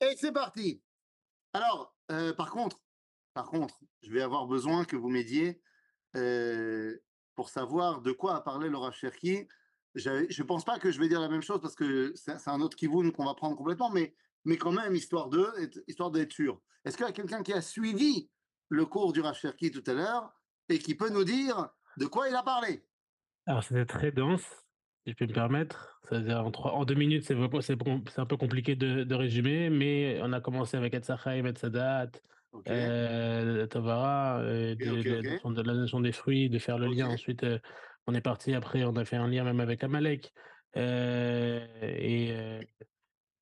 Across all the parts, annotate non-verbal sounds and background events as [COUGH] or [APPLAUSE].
Et c'est parti. Alors, euh, par contre, par contre, je vais avoir besoin que vous m'aidiez euh, pour savoir de quoi a parlé Laura Cherki. Je ne pense pas que je vais dire la même chose parce que c'est un autre kivoun qu'on va prendre complètement, mais, mais quand même, histoire d'eux, histoire d'être sûr. Est-ce qu'il y a quelqu'un qui a suivi le cours du Rav tout à l'heure et qui peut nous dire de quoi il a parlé? Alors, c'était très dense, si je peux me permettre. C'est-à-dire en, trois, en deux minutes, c'est un peu compliqué de, de, résumer, mais on a commencé avec Etzachaim, Etzadat, okay. euh, Tavara, euh, okay, de, okay, de, de, la notion des fruits, de faire le lien. Ensuite, euh, on est parti après, on a fait un lien même avec Amalek. Euh, et,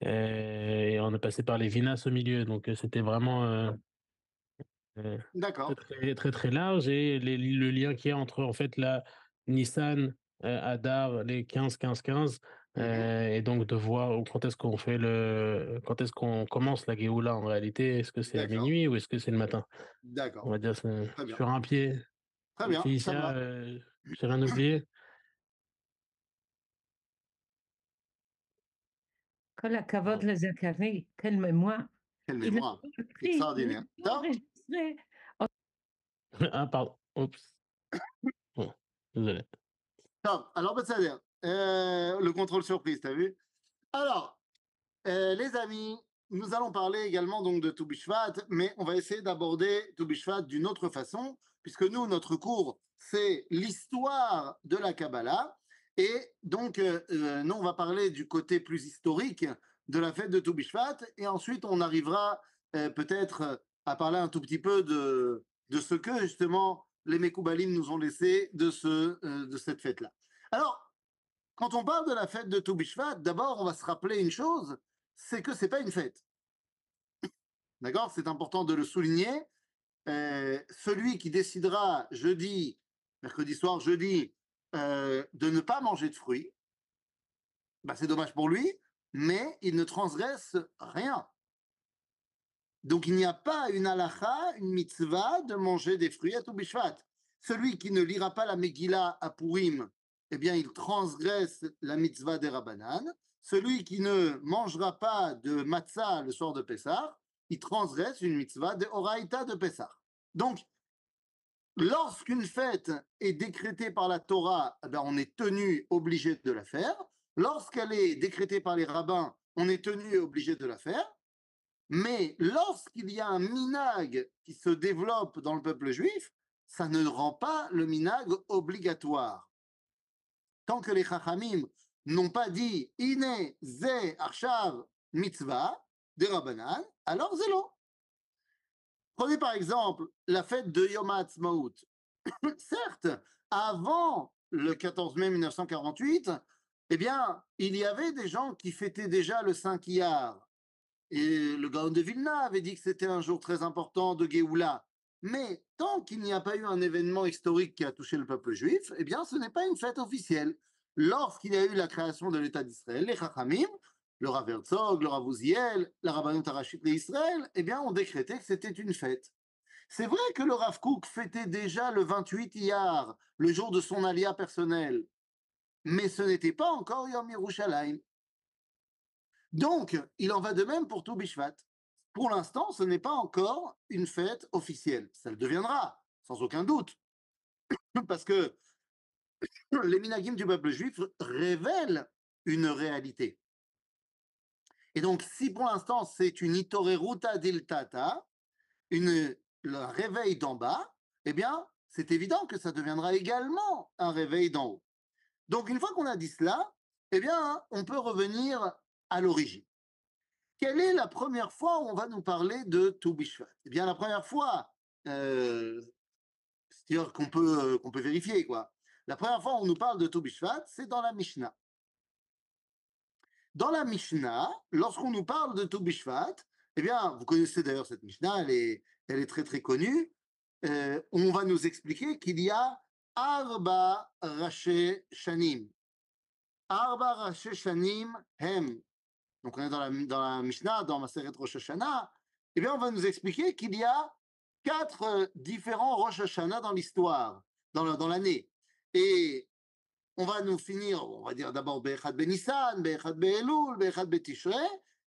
et, on est passé par les Vinas au milieu. Donc, c'était vraiment. D'accord. Très, très, très large. Et les, le lien qu'il y a entre, en fait, la Nissan, euh, Hadar, les 15-15-15, mm-hmm. euh, et donc de voir quand est-ce qu'on fait le, quand est-ce qu'on commence la Géoula en réalité. Est-ce que c'est à minuit ou est-ce que c'est le matin? D'accord. On va dire sur un pied. Très bien. Ici, euh, j'ai rien oublié. Quel akavod le Zachary, quelle mémoire. Quelle mémoire, extraordinaire. [LAUGHS] Ah, pardon, oups. [COUGHS] Bon. désolé. Top. Alors, Betsader, euh, le contrôle surprise, t'as vu? Alors, euh, les amis, nous allons parler également donc de Toubishvat, mais on va essayer d'aborder Toubishvat d'une autre façon, puisque nous, notre cours, c'est l'histoire de la Kabbalah. Et donc, euh, nous, on va parler du côté plus historique de la fête de Toubishvat, et ensuite, on arrivera peut-être à parler un tout petit peu de, de ce que, justement, les Mekoubalim nous ont laissé de, ce, euh, de cette fête-là. Alors, quand on parle de la fête de Toubishvat, d'abord, on va se rappeler une chose, c'est que c'est pas une fête. [LAUGHS] D'accord? C'est important de le souligner. Euh, celui qui décidera jeudi, mercredi soir, jeudi, euh, de ne pas manger de fruits, bah, c'est dommage pour lui, mais il ne transgresse rien. Donc il n'y a pas une halakha, une mitzvah de manger des fruits à Toubishvat. Celui qui ne lira pas la Megillah à Purim eh bien, il transgresse la mitzvah des Rabbanan. Celui qui ne mangera pas de matzah le soir de Pessah, il transgresse une mitzvah de Horaïta de Pessah. Donc, lorsqu'une fête est décrétée par la Torah, eh bien, on est tenu, obligé de la faire. Lorsqu'elle est décrétée par les rabbins, on est tenu, obligé de la faire. Mais lorsqu'il y a un minag qui se développe dans le peuple juif, ça ne rend pas le minag obligatoire tant que les Chachamim n'ont pas dit Ine ze arshav mitzvah de Rabbanan, alors zélo. Prenez par exemple la fête de Yom HaAtzmaut. [COUGHS] Certes, avant le 14 mai 1948, eh bien, il y avait des gens qui fêtaient déjà le 5 Iyar. Et le Gaon de Vilna avait dit que c'était un jour très important de Géoula. Mais tant qu'il n'y a pas eu un événement historique qui a touché le peuple juif, eh bien, ce n'est pas une fête officielle. Lorsqu'il y a eu la création de l'État d'Israël, les Chachamim, le Rav Herzog, le Rav Uziel, la Rabbanut Arachit d'Israël, eh bien, ont décrété que c'était une fête. C'est vrai que le Rav Kook fêtait déjà le 28 Iyar, le jour de son alia personnel, mais ce n'était pas encore Yom Yerushalayim. Donc, il en va de même pour tout Bishvat. Pour l'instant, ce n'est pas encore une fête officielle. Ça le deviendra, sans aucun doute. [COUGHS] Parce que [COUGHS] les minagim du peuple juif révèlent une réalité. Et donc, si pour l'instant c'est une itoreruta diltata, une, le réveil d'en bas, eh bien, c'est évident que ça deviendra également un réveil d'en haut. Donc, une fois qu'on a dit cela, eh bien, on peut revenir à l'origine. Quelle est la première fois où on va nous parler de Toubishvat Eh bien, la première fois, euh, c'est-à-dire qu'on peut, qu'on peut vérifier, quoi. La première fois où on nous parle de Toubishvat, c'est dans la Mishnah. Dans la Mishnah, lorsqu'on nous parle de Toubishvat, eh bien, vous connaissez d'ailleurs cette Mishnah, elle est, elle est très très connue. Euh, on va nous expliquer qu'il y a Arba Raché Shanim. Arba Raché Shanim Hem donc on est dans la, dans la Mishnah, dans Maseret Rosh Hashanah, eh bien on va nous expliquer qu'il y a quatre euh, différents Rosh Hashanah dans l'histoire, dans l'année. Et on va nous finir, on va dire d'abord Bechad Ben Nissan, Bechad Ben Elul, Bechad Ben Tishrei,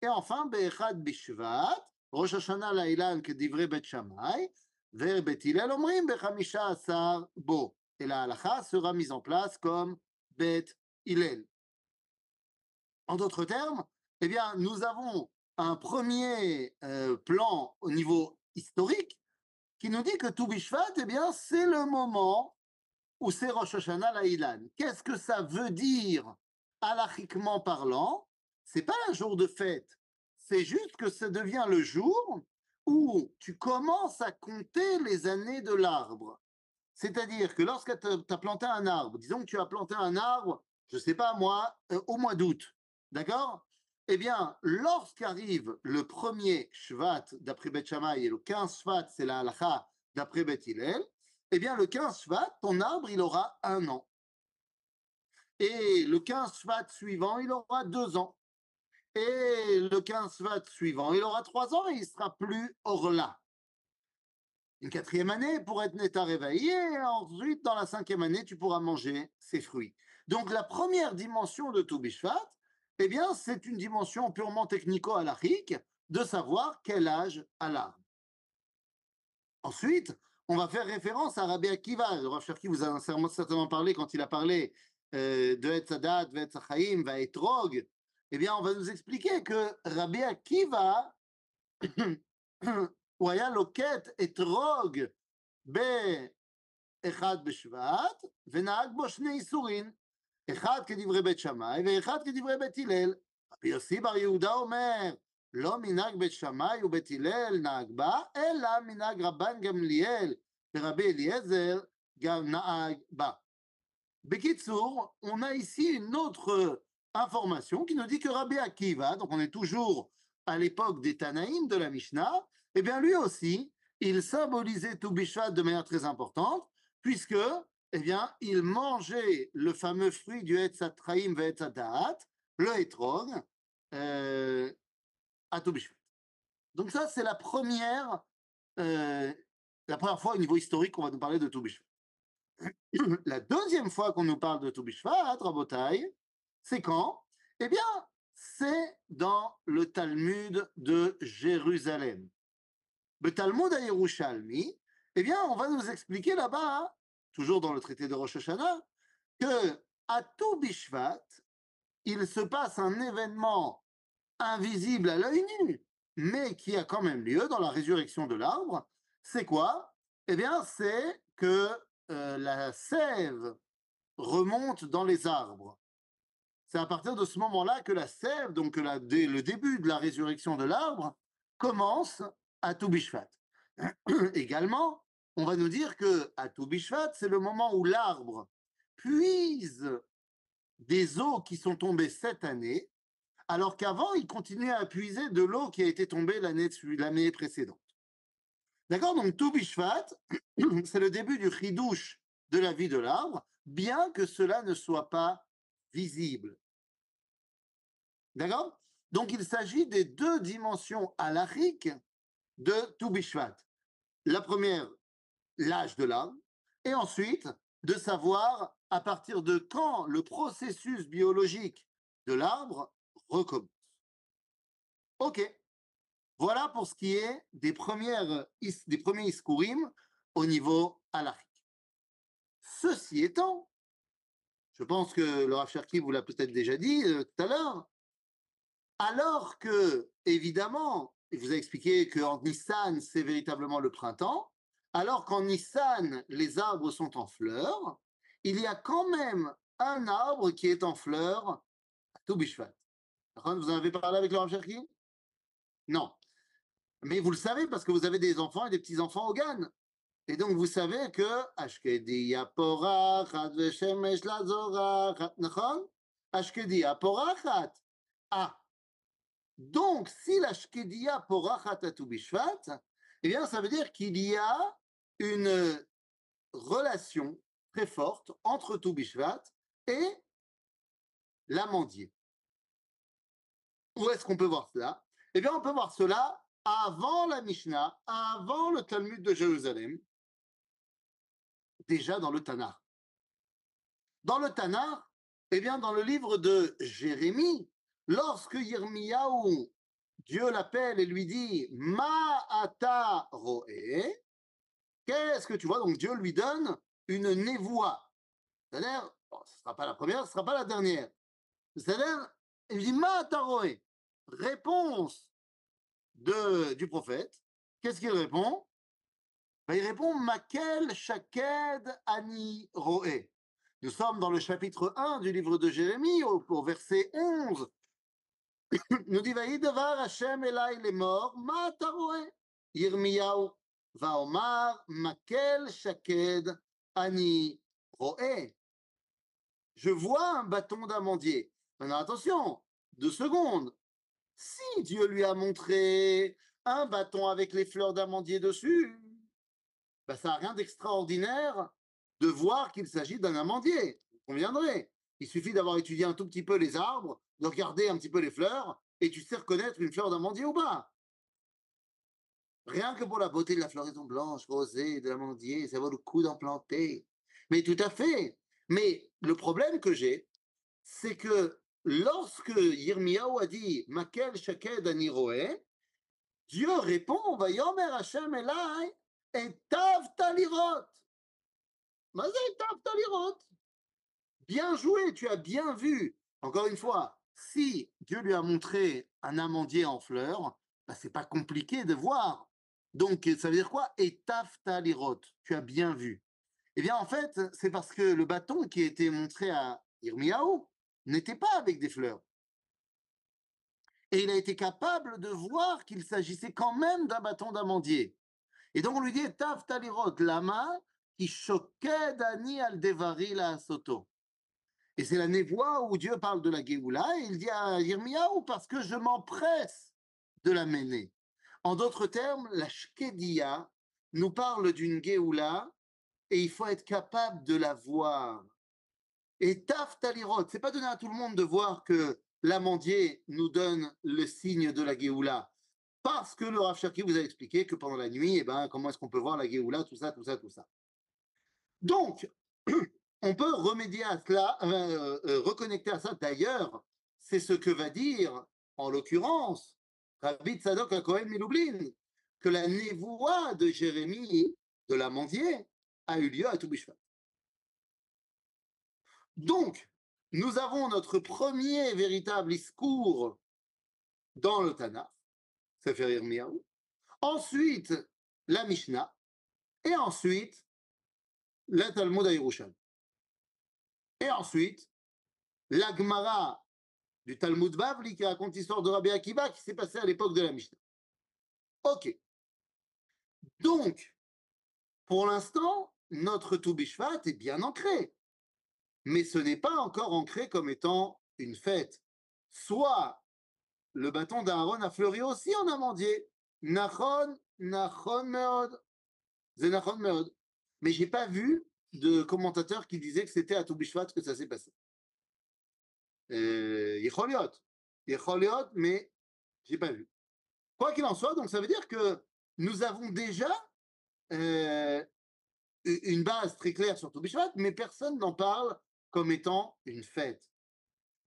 Et enfin, Be'echad Bishvat, Rosh Hashanah Lailan Kedivre Bet Shammai, Ver Bet Hillel Omrim Bechamisha Asar Bo. Et la halacha sera mise en place comme Bet Hillel. En d'autres termes, eh bien, nous avons un premier euh, plan au niveau historique qui nous dit que tout Bishvat, eh bien, c'est le moment où c'est Rosh Hashanah Lailan. Qu'est-ce que ça veut dire, halachiquement parlant? C'est pas un jour de fête, c'est juste que ça devient le jour où tu commences à compter les années de l'arbre. C'est-à-dire que lorsque tu as planté un arbre, disons que tu as planté un arbre, je ne sais pas moi, euh, au mois d'août, d'accord? Eh bien, lorsqu'arrive le premier Shvat d'après Beth Shammai et le 15 Shvat, c'est la halacha d'après Beth Hillel, eh bien, le 15 Shvat, ton arbre, il aura un an. Et le 15 Shvat suivant, il aura deux ans. Et le 15 Shvat suivant, il aura trois ans et il sera plus hors là. Une quatrième année pour être net à réveiller, et ensuite, dans la cinquième année, tu pourras manger ses fruits. Donc, la première dimension de Toubishvat, eh bien, c'est une dimension purement technico-halachique de savoir quel âge a l'arme. Ensuite, on va faire référence à Rabbi Akiva. Le Rav vous a certainement parlé quand il a parlé euh, de Etzadat, Vetzachaim, Vaetrog. Eh bien, on va nous expliquer que Rabbi Akiva, [COUGHS] Waya Loket Etrog, Be Echad Beshvat, Venag Boshne Isurin. אחד כדברי בית שמאי ואחד כדברי בית הלל. רבי יוסי בר יהודה אומר, לא מנהג בית שמאי ובית הלל נהג בה, אלא מנהג רבן גמליאל ורבי אליעזר גם נהג בה. בקיצור, on a ici une autre information qui nous dit que Rabbi Akiva, donc on est toujours à l'époque des Tanaïm de la Mishnah, eh bien lui aussi, il symbolisait Toubishvat de manière très importante, puisque, eh bien, il mangeait le fameux fruit du Etzatraim Ve'etzadat, le Etrog, euh, à Toubishvat. Donc ça, c'est la première, euh, la première fois au niveau historique qu'on va nous parler de Toubishvat. La deuxième fois qu'on nous parle de Toubishvat, Rabotai, c'est quand? Eh bien, c'est dans le Talmud de Jérusalem. Le Talmud à Yerushalmi, eh bien, on va nous expliquer là-bas, toujours dans le traité de Rosh Hashanah, que à Toubishvat, il se passe un événement invisible à l'œil nu, mais qui a quand même lieu dans la résurrection de l'arbre. C'est quoi? Eh bien, c'est que euh, la sève remonte dans les arbres. C'est à partir de ce moment-là que la sève, donc la, le début de la résurrection de l'arbre, commence à Toubishvat. [CLEARS THROAT] Également, on va nous dire que à Toubishvat, c'est le moment où l'arbre puise des eaux qui sont tombées cette année, alors qu'avant, il continuait à puiser de l'eau qui a été tombée l'année précédente. D'accord? Donc, Toubishvat, [CLEARS THROAT] c'est le début du chidouche de la vie de l'arbre, bien que cela ne soit pas visible. D'accord? Donc, il s'agit des deux dimensions halachiques de Toubishvat. La première, l'âge de l'arbre, et ensuite de savoir à partir de quand le processus biologique de l'arbre recommence. Ok, voilà pour ce qui est des, premières, des premiers iskourim au niveau halachique. Ceci étant, je pense que le Rav Cherki vous l'a peut-être déjà dit euh, tout à l'heure, alors que, évidemment, il vous a expliqué qu'en Nissan, c'est véritablement le printemps, alors qu'en Nissan, les arbres sont en fleurs, il y a quand même un arbre qui est en fleurs à Toubishvat. Vous en avez parlé avec Laurent Cherki? Non. Mais vous le savez parce que vous avez des enfants et des petits-enfants au GAN. Et donc vous savez que. Ah, donc, si la Shkedia porachat Bishvat, eh bien, ça veut dire qu'il y a une relation très forte entre Toubishvat et l'amandier. Où est-ce qu'on peut voir cela? Eh bien, on peut voir cela avant la Mishnah, avant le Talmud de Jérusalem, déjà dans le Tanakh. Dans le Tanakh, eh bien, dans le livre de Jérémie, lorsque Yirmiyahu Dieu l'appelle et lui dit Ma'ata roe. Qu'est-ce que tu vois? Donc Dieu lui donne une névoie. C'est-à-dire, ce ne sera pas la première, ce ne sera pas la dernière. C'est-à-dire, il lui dit Ma'ata roe. Réponse du prophète. Qu'est-ce qu'il répond? Ben, Il répond Makel Shaked Ani Roe. Nous sommes dans le chapitre 1 du livre de Jérémie, au, au verset 11. [COUGHS] nous Makel Shaked Ani. Je vois un bâton d'amandier. Maintenant, attention, deux secondes. Si Dieu lui a montré un bâton avec les fleurs d'amandier dessus, ben, ça n'a rien d'extraordinaire de voir qu'il s'agit d'un amandier. Vous conviendrez. Il suffit d'avoir étudié un tout petit peu les arbres, de regarder un petit peu les fleurs, et tu sais reconnaître une fleur d'amandier ou pas. Rien que pour la beauté de la floraison blanche, rosée, de l'amandier, ça vaut le coup d'en planter. Mais tout à fait. Mais le problème que j'ai, c'est que lorsque Yirmiyahu a dit Makel Shaked Aniroé, Dieu répond Vayomer Hashem Elai et Tav Talirot. Tav Talirot. Bien joué, tu as bien vu. Encore une fois, si Dieu lui a montré un amandier en fleurs, bah, c'est pas compliqué de voir. Donc, ça veut dire quoi? Et Tav Talirot. Tu as bien vu. Eh bien, en fait, c'est parce que le bâton qui a été montré à Yirmiyahu n'était pas avec des fleurs. Et il a été capable de voir qu'il s'agissait quand même d'un bâton d'amandier. Et donc on lui dit Tav talirot lama qui choquait Dani al devari la soto. Et c'est la névoie où Dieu parle de la Géoula et il dit à Yirmiyahu parce que je m'empresse de la mener. En d'autres termes, la Shkedia nous parle d'une Géoula et il faut être capable de la voir. Et Taf Talirot, c'est pas donné à tout le monde de voir que l'amandier nous donne le signe de la Géoula. Parce que le Rav Cherki vous a expliqué que pendant la nuit, eh ben, comment est-ce qu'on peut voir la Géoula, tout ça, tout ça, tout ça. Donc, [CLEARS THROAT] on peut remédier à cela, euh, euh, reconnecter à ça. D'ailleurs, c'est ce que va dire, en l'occurrence, Rabbi Tzadok à Miloublin, que la névoie de Jérémie, de l'amandier, a eu lieu à Toubishvat. Donc, nous avons notre premier véritable discours dans le Tanakh, Sefer Yirmiyahu. Ensuite, la Mishnah. Et ensuite, la Talmud à. Et ensuite, la Gemara du Talmud Bavli qui raconte l'histoire de Rabbi Akiba qui s'est passée à l'époque de la Mishnah. Ok. Donc, pour l'instant, notre Toubishvat est bien ancré mais ce n'est pas encore ancré comme étant une fête. Soit le bâton d'Aaron a fleuri aussi en amandier. Nachon, Nachon Meod. Nachon Meod. Mais j'ai pas vu de commentateur qui disait que c'était à Toubishvat que ça s'est passé. Euh, Yecholiot, mais j'ai pas vu. Quoi qu'il en soit, donc ça veut dire que nous avons déjà euh, une base très claire sur Toubishvat, mais personne n'en parle comme étant une fête.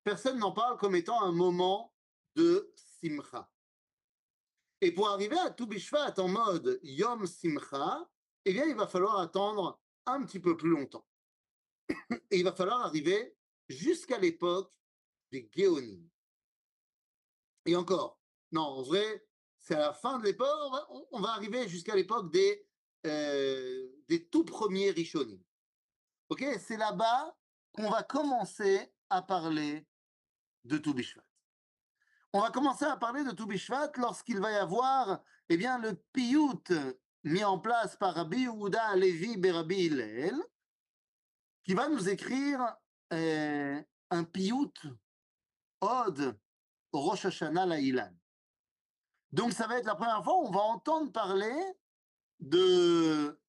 Personne n'en parle comme étant un moment de simcha. Et pour arriver à tout en mode Yom Simcha, eh bien, il va falloir attendre un petit peu plus longtemps. Et il va falloir arriver jusqu'à l'époque des Géonim. Et encore, non, en vrai, c'est à la fin de l'époque, on, va arriver jusqu'à l'époque des, euh, des tout premiers Rishonim. Ok, c'est là-bas qu'on va commencer à parler de Toubishvat. On va commencer à parler de Toubishvat lorsqu'il va y avoir eh bien, le piyut mis en place par Rabbi Yehuda Levi Berabi Hillel, qui va nous écrire euh, un piyut Od Rosh Hashanah La'ilan. Donc ça va être la première fois où on va entendre parler de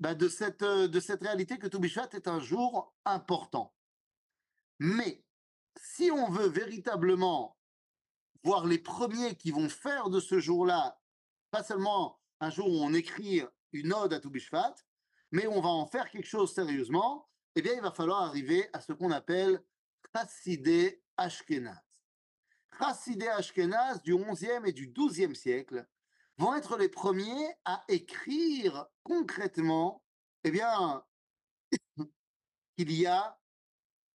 bah, de, cette, euh, de cette réalité que Toubishvat est un jour important. Mais si on veut véritablement voir les premiers qui vont faire de ce jour-là, pas seulement un jour où on écrit une ode à Toubishvat, mais on va en faire quelque chose sérieusement, eh bien, il va falloir arriver à ce qu'on appelle Chassidé Ashkenaz. Chassidé Ashkenaz du 11e et du 12e siècle vont être les premiers à écrire concrètement, eh bien, qu'il y a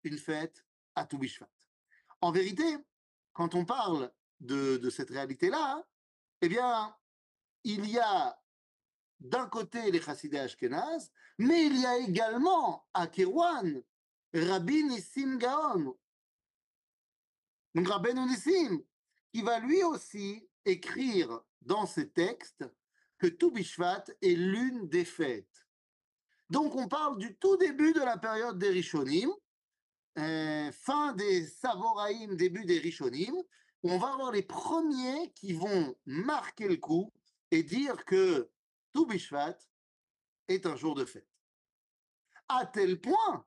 une fête à Toubishvat. En vérité, quand on parle de, cette réalité-là, eh bien, il y a d'un côté les chassidés Ashkenaz, mais il y a également à Kérouan Rabbi Nissim Gaon. Donc Rabbi Nissim, qui va lui aussi écrire dans ses textes que Toubishvat est l'une des fêtes. Donc on parle du tout début de la période des Rishonim, euh, fin des Savoraïm, début des Rishonim, on va avoir les premiers qui vont marquer le coup et dire que Toubishvat est un jour de fête. À tel point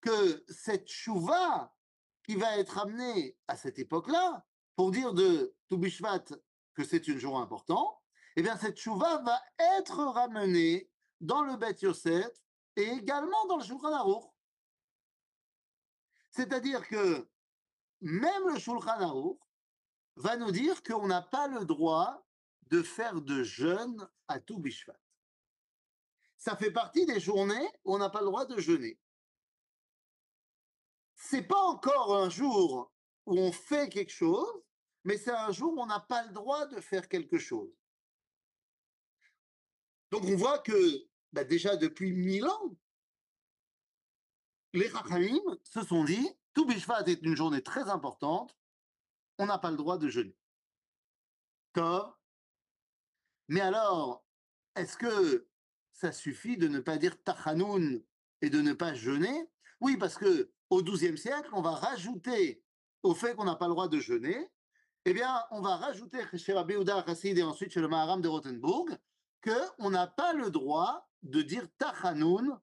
que cette chouva qui va être amenée à cette époque-là, pour dire de Toubishvat que c'est une jour important, eh bien cette chouva va être ramenée dans le Bet Yosef et également dans le Shulchan Aruch. C'est-à-dire que même le Shulchan Aruch va nous dire qu'on n'a pas le droit de faire de jeûne à tout Bishvat. Ça fait partie des journées où on n'a pas le droit de jeûner. C'est pas encore un jour où on fait quelque chose, mais c'est un jour où on n'a pas le droit de faire quelque chose. Donc on voit que bah, déjà depuis mille ans, les Rachamim se sont dit, tout Bishvat est une journée très importante, on n'a pas le droit de jeûner. Tov. Mais alors, est-ce que ça suffit de ne pas dire Tachanoun et de ne pas jeûner? Oui, parce que au XIIe siècle, on va rajouter au fait qu'on n'a pas le droit de jeûner, eh bien, on va rajouter chez Rabbi Uda et ensuite chez le Maharam de Rothenburg qu'on n'a pas le droit de dire Tachanoun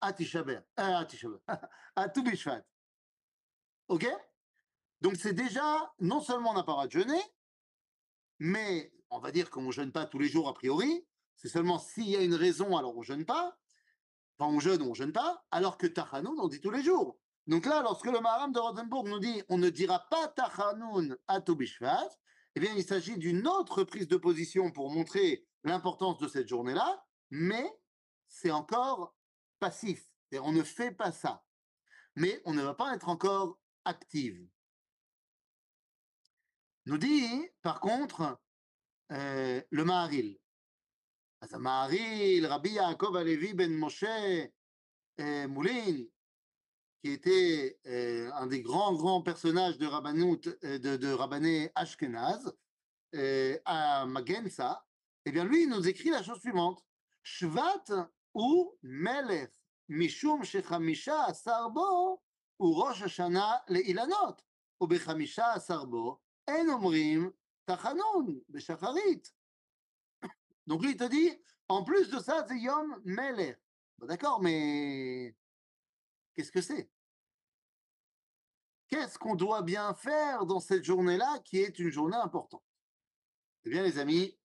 à Tishaber, euh, [LAUGHS] à Toubishvat. Ok? Donc c'est déjà, non seulement on n'a pas le droit de jeûner, mais on va dire qu'on ne jeûne pas tous les jours a priori, c'est seulement s'il y a une raison, alors on ne jeûne pas. Enfin, on jeûne on ne jeûne pas, alors que Tachanoun, on dit tous les jours. Donc là, lorsque le Maharam de Rosenburg nous dit on ne dira pas Tachanoun à Tobishvat, eh bien, il s'agit d'une autre prise de position pour montrer l'importance de cette journée-là, mais c'est encore passif. Et on ne fait pas ça. Mais on ne va pas être encore active. Nous dit, par contre, euh, le Maharil. Le Maharil, Rabbi Yaakov Alevi ben Moshe euh, Moulin, qui était euh, un des grands, grands personnages de Rabbanout, euh, de, de Rabbané Ashkenaz, euh, à Magensa, eh bien, lui, il nous écrit la chose suivante. Shvat ou Melech, Mishum Shechamisha Asarbo, ou Rosh Hashanah Leilanot, ou Bechamisha Asarbo, En Omrim Tachanoun, Beshacharit. Donc lui, il te dit, en plus de ça, c'est Yom Melech. D'accord, mais Qu'est-ce que c'est? Qu'est-ce qu'on doit bien faire dans cette journée-là qui est une journée importante? Eh bien, les amis,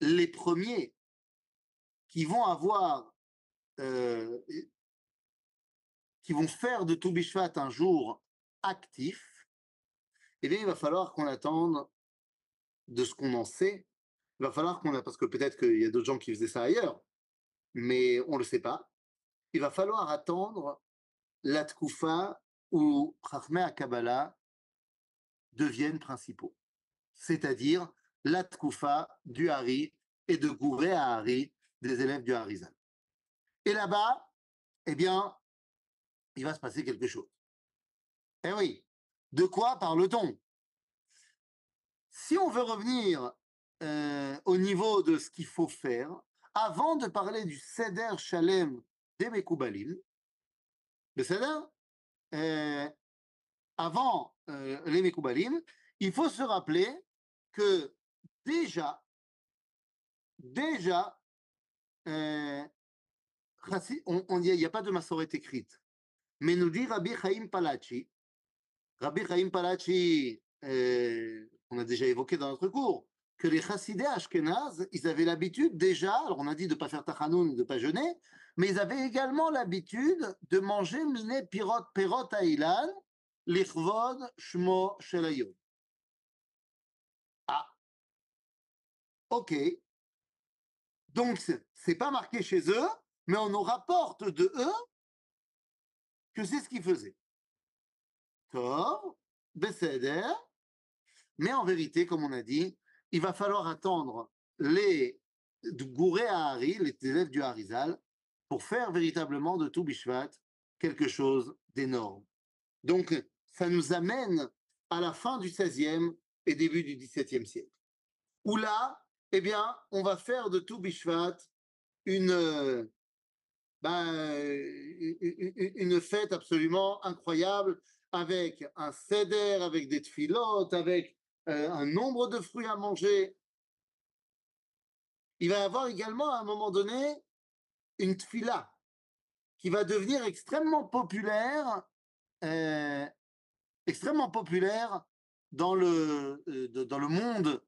les premiers qui vont avoir, euh, qui vont faire de Toubishvat un jour actif, eh bien, il va falloir qu'on attende de ce qu'on en sait. Il va falloir qu'on a, parce que peut-être qu'il y a d'autres gens qui faisaient ça ailleurs, mais on ne le sait pas il va falloir attendre la Tkoufa où Chachmei Kabbalah deviennent principaux. C'est-à-dire la Tkoufa du Hari et de Gouré à Hari, des élèves du Harizal. Et là-bas, eh bien, il va se passer quelque chose. Eh oui, de quoi parle-t-on? Si on veut revenir euh, au niveau de ce qu'il faut faire, avant de parler du Seder Shalem des Mekoubalim. Euh, avant euh, les Mekoubalim, il faut se rappeler que déjà, déjà, il n'y a, pas de Massoret écrite, mais nous dit Rabbi Chaim Palachi, Rabbi Chaim Palachi, euh, on a déjà évoqué dans notre cours, que les chassidés Ashkenaz, ils avaient l'habitude déjà, alors on a dit de ne pas faire tachanoun, de ne pas jeûner, mais ils avaient également l'habitude de manger miné pirot perot ailan, lichvod shmo shelayom. Ah, ok. Donc, c'est pas marqué chez eux, mais on nous rapporte de eux que c'est ce qu'ils faisaient. Tov, Besséder. Mais en vérité, comme on a dit, il va falloir attendre les Gouré à Hari, les élèves du Harizal, pour faire véritablement de tout Bishvat quelque chose d'énorme. Donc, ça nous amène à la fin du XVIe et début du XVIIe siècle, où là, eh bien, on va faire de tout Bishvat une, ben, une fête absolument incroyable, avec un seder, avec des tfilotes, avec euh, un nombre de fruits à manger. Il va y avoir également à un moment donné une tfila qui va devenir extrêmement populaire, euh, extrêmement populaire dans le, euh, dans le monde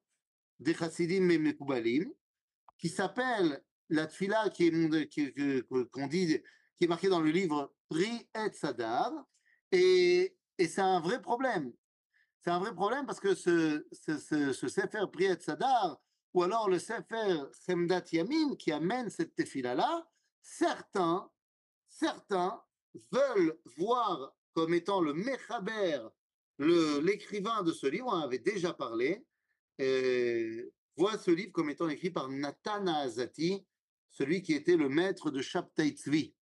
des chassidim et mekoubalim, qui s'appelle la tfila qui est qui est marquée dans le livre Pri et Sadar, et, c'est un vrai problème. C'est un vrai problème parce que ce, ce, ce, Sefer Pri et Sadar, ou alors le Sefer Semdat Yamin qui amène cette tefila-là, certains, certains veulent voir comme étant le Mechaber, l'écrivain de ce livre, on avait déjà parlé, euh, voit ce livre comme étant écrit par Nathan Azati, celui qui était le maître de Shabtai Tzvi.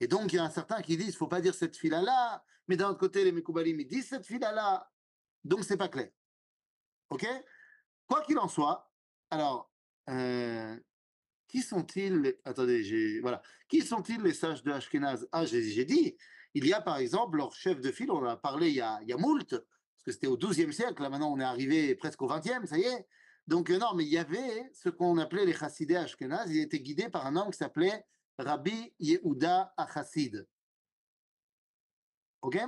Et donc, il y a un certain qui disent, il ne faut pas dire cette fila-là, mais d'un autre côté, les Mekoubalim, ils disent cette fila-là. Donc, c'est pas clair. OK? Quoi qu'il en soit, alors, euh, qui sont-ils Attendez, j'ai voilà. Qui sont-ils les sages de Ashkenaz? Ah, j'ai dit, il y a par exemple leur chef de file, on en a parlé il y a, il y a moult, parce que c'était au XIIe siècle, là maintenant on est arrivé presque au XXe, ça y est. Donc euh, non, mais il y avait ce qu'on appelait les chassidés Ashkenaz, ils étaient guidés par un homme qui s'appelait Rabbi Yehuda Achassid. Ok?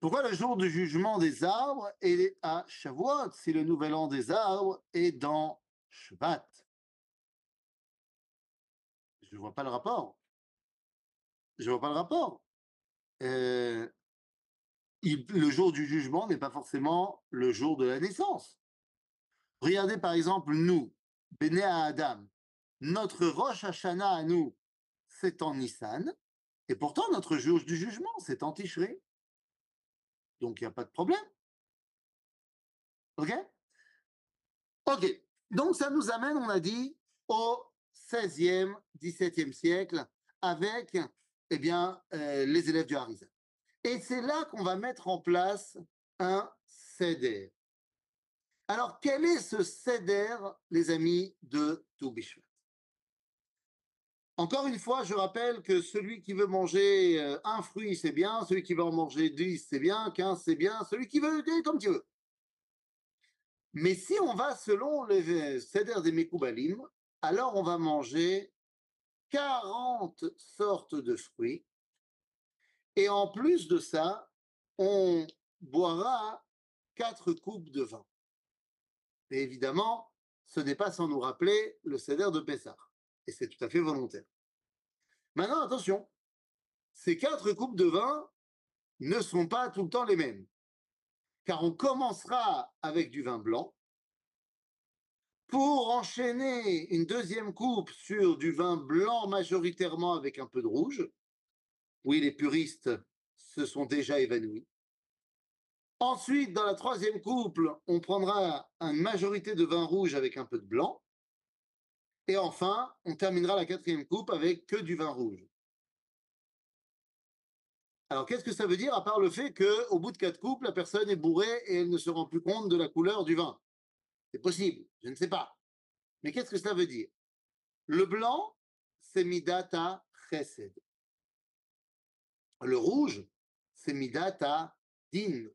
Pourquoi le jour du jugement des arbres est à Shavuot si le nouvel an des arbres est dans Shvat Je ne vois pas le rapport. Je ne vois pas le rapport. Euh, le jour du jugement n'est pas forcément le jour de la naissance. Regardez par exemple nous, Béné à Adam, notre Roche Hashanah à nous, c'est en Nissan, et pourtant notre jour du jugement, c'est en Tishré. Donc il n'y a pas de problème. OK? OK. Donc ça nous amène, on a dit, au 16e, 17e siècle, avec eh bien, euh, les élèves du Harizal. Et c'est là qu'on va mettre en place un CEDER. Alors, quel est ce CEDER, les amis de Toubishvat encore une fois, je rappelle que celui qui veut manger euh, un fruit, c'est bien, celui qui veut en manger 10, c'est bien, 15, c'est bien, celui qui veut, comme tu veux. Mais si on va selon les Seder des Mekoubalim, alors on va manger 40 sortes de fruits. Et en plus de ça, on boira 4 coupes de vin. Et évidemment, ce n'est pas sans nous rappeler le Seder de Pessah et c'est tout à fait volontaire. Maintenant, attention, ces quatre coupes de vin ne sont pas tout le temps les mêmes, car on commencera avec du vin blanc pour enchaîner une deuxième coupe sur du vin blanc majoritairement avec un peu de rouge. Oui, les puristes se sont déjà évanouis. Ensuite, dans la troisième couple, on prendra une majorité de vin rouge avec un peu de blanc. Et enfin, on terminera la quatrième coupe avec que du vin rouge. Alors, qu'est-ce que ça veut dire, à part le fait qu'au bout de quatre coupes, la personne est bourrée et elle ne se rend plus compte de la couleur du vin? C'est possible, je ne sais pas. Mais qu'est-ce que ça veut dire? Le blanc, c'est midata chesed. Le rouge, c'est midata din.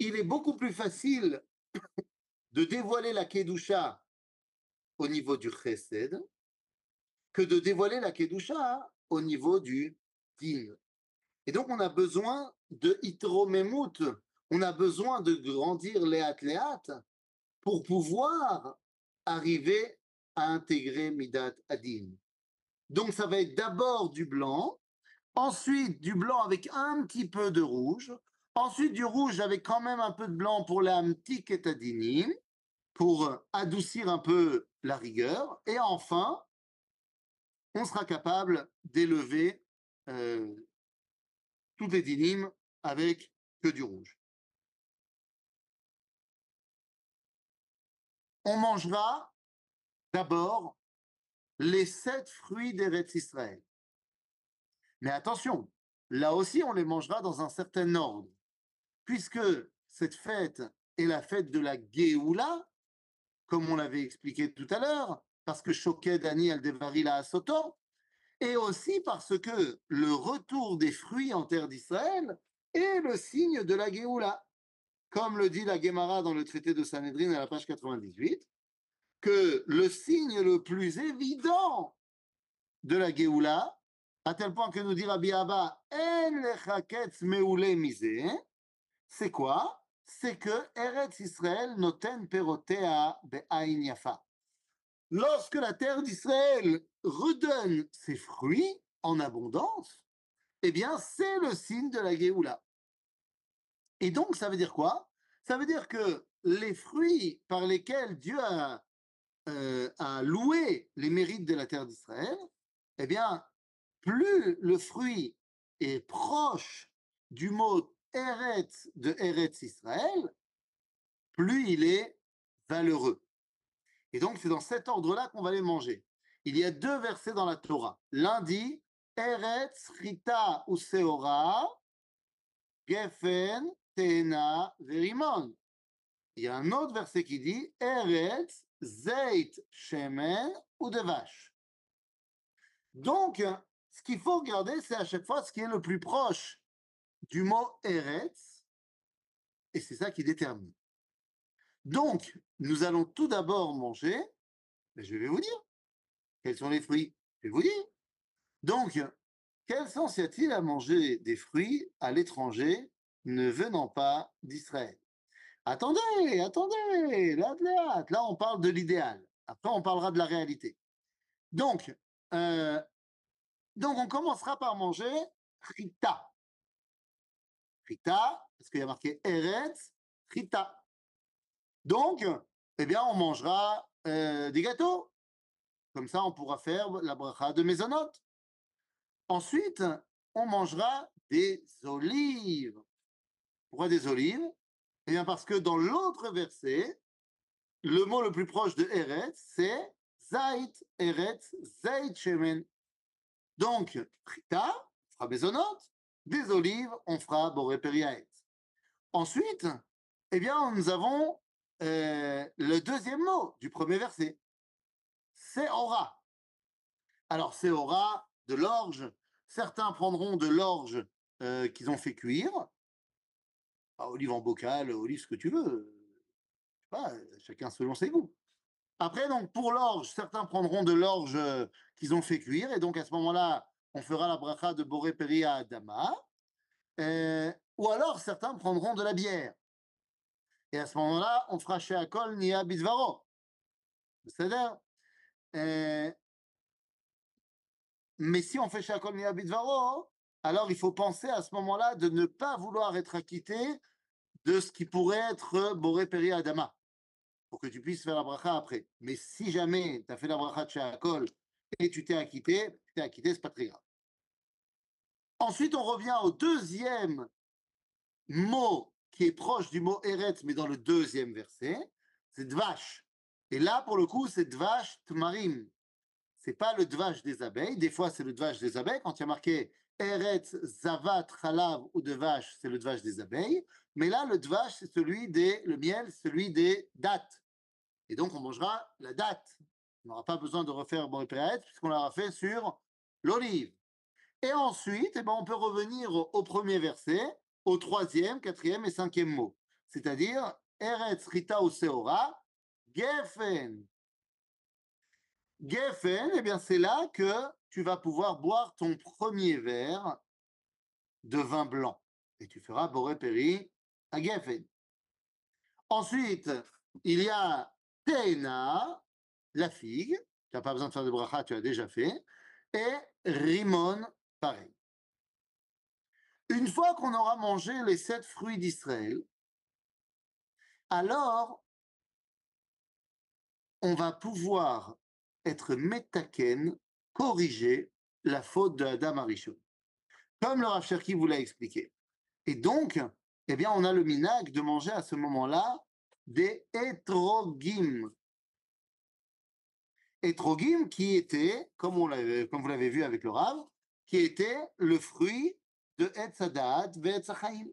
Il est beaucoup plus facile de dévoiler la kedusha au niveau du chesed que de dévoiler la kedusha au niveau du din. Et donc on a besoin de itromemut, on a besoin de grandir les léat pour pouvoir arriver à intégrer midat adin. Donc ça va être d'abord du blanc, Ensuite, du blanc avec un petit peu de rouge. Ensuite, du rouge avec quand même un peu de blanc pour la et pour adoucir un peu la rigueur. Et enfin, on sera capable d'élever euh, toutes les dynimes avec que du rouge. On mangera d'abord les sept fruits d'Eretz Israël. Mais attention, là aussi, on les mangera dans un certain ordre, puisque cette fête est la fête de la Géoula, comme on l'avait expliqué tout à l'heure, parce que Shoked Ani al Devari la Soto, et aussi parce que le retour des fruits en terre d'Israël est le signe de la Géoula. Comme le dit la Gemara dans le traité de Sanhedrin à la page 98, que le signe le plus évident de la Géoula, à tel point que nous dit Rabbi Abba, c'est quoi? C'est que Eretz Israël noten perotea be'ain yafa. Lorsque la terre d'Israël redonne ses fruits en abondance, eh bien, c'est le signe de la Géoula. Et donc, ça veut dire quoi? Ça veut dire que les fruits par lesquels Dieu a, euh, a loué les mérites de la terre d'Israël, eh bien, plus le fruit est proche du mot Eretz de Eretz Israël, plus il est valeureux. Et donc, c'est dans cet ordre-là qu'on va les manger. Il y a deux versets dans la Torah. L'un dit Eretz, Rita ou Seora, Gefen, Tena, Verimon. Il y a un autre verset qui dit Eretz, Zeit, Shemen ou Devash. Donc, ce qu'il faut regarder, c'est à chaque fois ce qui est le plus proche du mot Eretz, et c'est ça qui détermine. Donc, nous allons tout d'abord manger, je vais vous dire, quels sont les fruits? Je vais vous dire. Donc, quel sens y a-t-il à manger des fruits à l'étranger ne venant pas d'Israël? Attendez, attendez, là, là, là, on parle de l'idéal. Après, on parlera de la réalité. Donc, euh, donc on commencera par manger Rita. Rita, parce qu'il y a marqué Eretz, Rita. Donc, eh bien, on mangera euh, des gâteaux. Comme ça, on pourra faire la bracha de maisonnote. Ensuite, on mangera des olives. Pourquoi des olives? Eh bien, parce que dans l'autre verset, le mot le plus proche de Eretz, c'est Zait, Eretz, Zait Shemen. Donc, Rita, fera maisonnote. Des olives, on fera Boré Ensuite, eh bien, nous avons euh, le deuxième mot du premier verset. C'est aura. Alors, c'est aura de l'orge. Certains prendront de l'orge euh, qu'ils ont fait cuire. Ah, olive en bocal, olive ce que tu veux. Chacun selon ses goûts. Après, donc, pour l'orge, certains prendront de l'orge euh, qu'ils ont fait cuire. Et donc, à ce moment-là, on fera la bracha de Boré Peri à Adama. ou alors, certains prendront de la bière. Et à ce moment-là, on fera chez Akol Nia Bidvaro. C'est-à-dire, euh, mais si on fait chez Akol Nia alors il faut penser à ce moment-là de ne pas vouloir être acquitté de ce qui pourrait être Boré Peri Adama, pour que tu puisses faire la bracha après. Mais si jamais tu as fait la bracha de chez Akol et tu t'es acquitté, tu t'es acquitté, c'est pas très grave. Ensuite, on revient au deuxième mot qui est proche du mot Eretz, mais dans le deuxième verset, c'est Dvash. Et là, pour le coup, c'est Dvash Tmarim. C'est pas le Dvash des abeilles. Des fois, c'est le Dvash des abeilles. Quand il y a marqué Eretz, Zavat, Chalav ou Dvash, c'est le Dvash des abeilles. Mais là, le Dvash, c'est celui des, le miel, celui des dates. Et donc, on mangera la date. On n'aura pas besoin de refaire Boré puisqu'on l'aura fait sur l'olive. Et ensuite, eh ben, on peut revenir au premier verset au troisième, quatrième et cinquième mot. C'est-à-dire, Eretz Rita ou Seora, Geffen. Geffen, eh bien, c'est là que tu vas pouvoir boire ton premier verre de vin blanc. Et tu feras Boré Peri à Geffen. Ensuite, il y a Tena, la figue. Tu n'as pas besoin de faire de bracha, tu as déjà fait. Et Rimon, pareil. Une fois qu'on aura mangé les sept fruits d'Israël, alors on va pouvoir être métaken, corriger la faute de Adam Arishon. Comme le Rav Cherki vous l'a expliqué. Et donc, eh bien, on a le minag de manger à ce moment-là des etrogim. Etrogim qui était, comme, on comme vous l'avez vu avec le Rav, qui était le fruit de Etzadat Ve'etzachaim.